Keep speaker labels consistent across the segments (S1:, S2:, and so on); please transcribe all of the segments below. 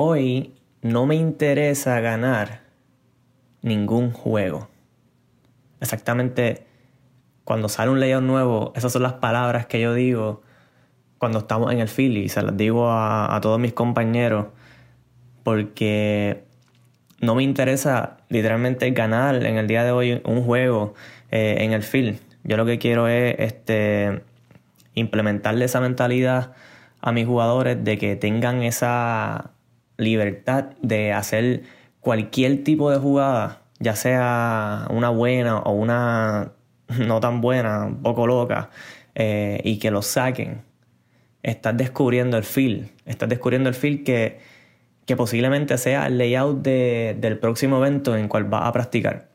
S1: hoy no me interesa ganar ningún juego. Exactamente cuando sale un layout nuevo, esas son las palabras que yo digo cuando estamos en el Philly. Se las digo a, todos mis compañeros porque no me interesa literalmente ganar en el día de hoy un juego eh, en el field. Yo lo que quiero es este, implementarle esa mentalidad a mis jugadores de que tengan esa libertad de hacer cualquier tipo de jugada, ya sea una buena o una no tan buena, un poco loca, eh, y que lo saquen. Estás descubriendo el feel, estás descubriendo el feel que, que posiblemente sea el layout del próximo evento en el cual vas a practicar.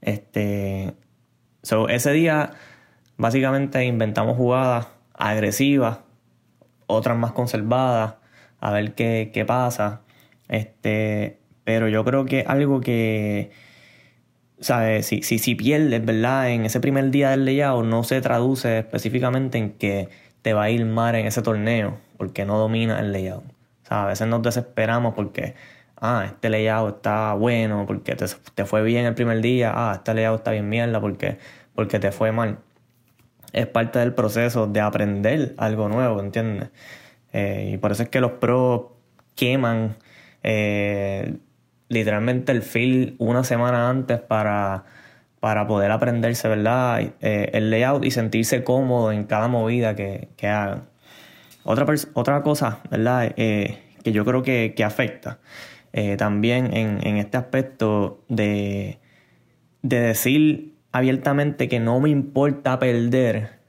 S1: Este, so, ese día básicamente inventamos jugadas agresivas, otras más conservadas, a ver qué, qué pasa. Este, pero yo creo que algo que, ¿sabes? Si, si, si pierdes, ¿verdad? En ese primer día del layout no se traduce específicamente en que te va a ir mal en ese torneo porque no domina el layout. O sea, a veces nos desesperamos porque, ah, este layout está bueno, porque te, te fue bien el primer día, ah, este layout está bien mierda porque, porque te fue mal. Es parte del proceso de aprender algo nuevo, ¿entiendes? Eh, y por eso es que los pros queman eh, literalmente el feel una semana antes para, para poder aprenderse, ¿verdad? Eh, el layout y sentirse cómodo en cada movida que, que hagan. Otra, otra cosa, ¿verdad? que yo creo que, afecta también en, en, este aspecto de, de decir abiertamente que no me importa perder.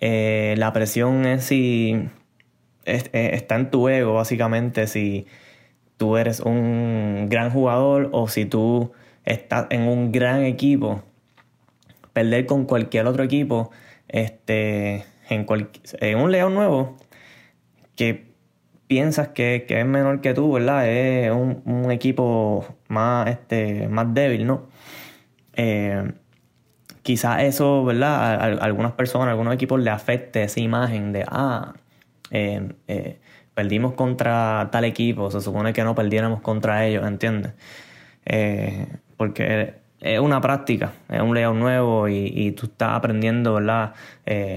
S1: la presión es si eh, está en tu ego, básicamente, si tú eres un gran jugador o si tú estás en un gran equipo. Perder con cualquier otro equipo, este, en, en un león nuevo, que piensas que, es menor que tú, ¿verdad? Es un, equipo más, este, más débil, ¿no? Eh, quizás eso, ¿verdad? A, algunas personas, a algunos equipos le afecte esa imagen de, ah, eh, eh, perdimos contra tal equipo, se supone que no perdiéramos contra ellos, ¿entiendes? Eh, porque es una práctica, es un layout nuevo y, tú estás aprendiendo, ¿verdad?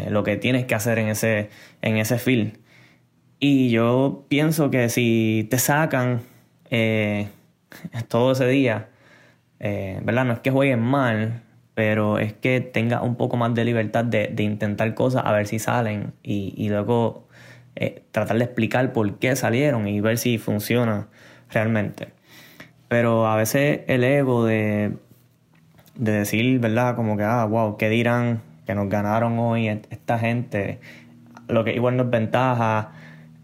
S1: lo que tienes que hacer en ese, en ese field. Y yo pienso que si te sacan todo ese día, ¿verdad? No es que jueguen mal, pero es que tengas un poco más de libertad de, intentar cosas a ver si salen y luego eh, tratar de explicar por qué salieron y ver si funciona realmente. Pero a veces el ego de, de decir, ¿verdad? Como que, ah, wow, ¿qué dirán? Que nos ganaron hoy esta gente. Lo que igual nos ventaja.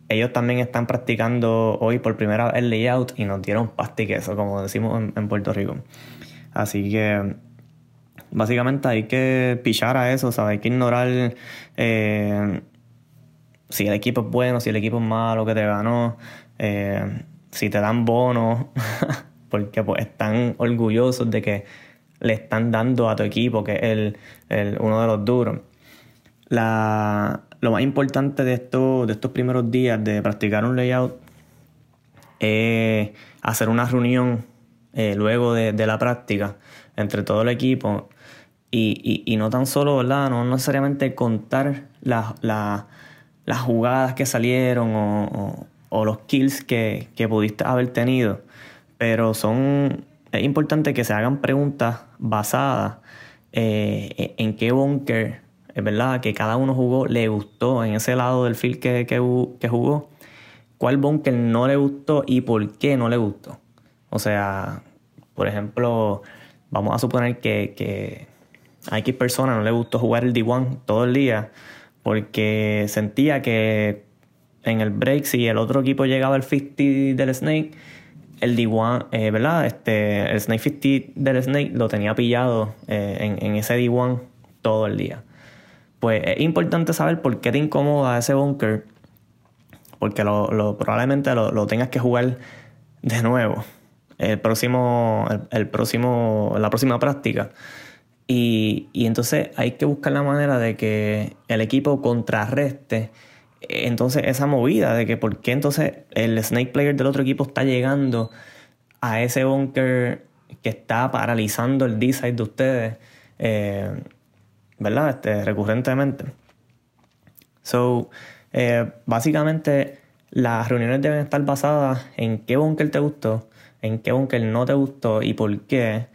S1: Ellos también están practicando hoy por primera vez el layout y nos dieron eso como decimos en, Puerto Rico. Así que básicamente hay que pichar a eso, ¿sabes? Hay que ignorar eh, si el equipo es bueno, si el equipo es malo que te ganó, eh, si te dan bonos, porque pues están orgullosos de que le están dando a tu equipo, que es el, uno de los duros. lo más importante de, esto, de estos primeros días de practicar un layout es hacer una reunión eh, luego de, la práctica entre todo el equipo y, no tan solo, ¿verdad? No necesariamente contar la, las jugadas que salieron o, los kills que, pudiste haber tenido. Pero son. Es importante que se hagan preguntas basadas eh, en qué bunker, es verdad, que cada uno jugó, le gustó en ese lado del field que, que, jugó. ¿Cuál bunker no le gustó y por qué no le gustó? O sea, por ejemplo, vamos a suponer que, que a X persona no le gustó jugar el D1 todo el día porque sentía que en el break, si el otro equipo llegaba al 50 del Snake, el D1, eh, ¿verdad? Este, el Snake 50 del Snake lo tenía pillado eh, en, ese D1 todo el día. Pues es importante saber por qué te incomoda ese bunker, porque lo, probablemente lo, tengas que jugar de nuevo el próximo, el próximo, la próxima práctica. Y, entonces hay que buscar la manera de que el equipo contrarreste entonces esa movida de que por qué entonces el snake player del otro equipo está llegando a ese bunker que está paralizando el D-side de ustedes, eh, ¿verdad? Este, recurrentemente. So, eh, básicamente las reuniones deben estar basadas en qué bunker te gustó, en qué bunker no te gustó y por qué.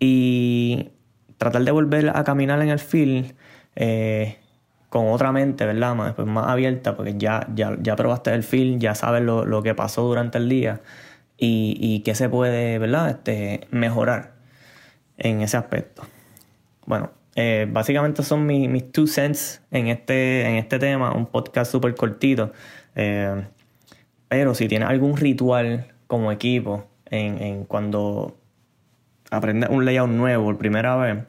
S1: Y tratar de volver a caminar en el field eh, con otra mente, ¿verdad? Más, pues más abierta, porque ya, ya, ya probaste el field, ya sabes lo, lo que pasó durante el día y, y qué se puede, ¿verdad? Este, mejorar en ese aspecto. Bueno, eh, básicamente son mis, mis, two cents en este, en este tema, un podcast súper cortito. Eh, pero si tienes algún ritual como equipo en, en cuando aprendes un layout nuevo por primera vez,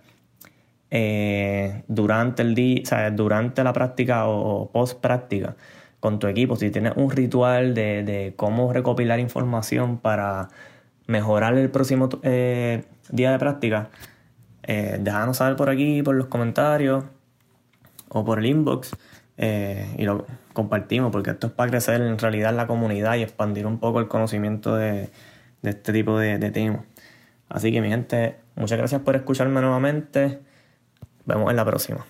S1: eh, durante el día, durante la práctica o, post práctica con tu equipo, si tienes un ritual de, de cómo recopilar información para mejorar el próximo eh, día de práctica, eh, déjanos saber por aquí, por los comentarios o por el inbox eh, y lo compartimos porque esto es para crecer en realidad la comunidad y expandir un poco el conocimiento de, de este tipo de, de temas. Así que mi gente, muchas gracias por escucharme nuevamente. Vemos en la próxima.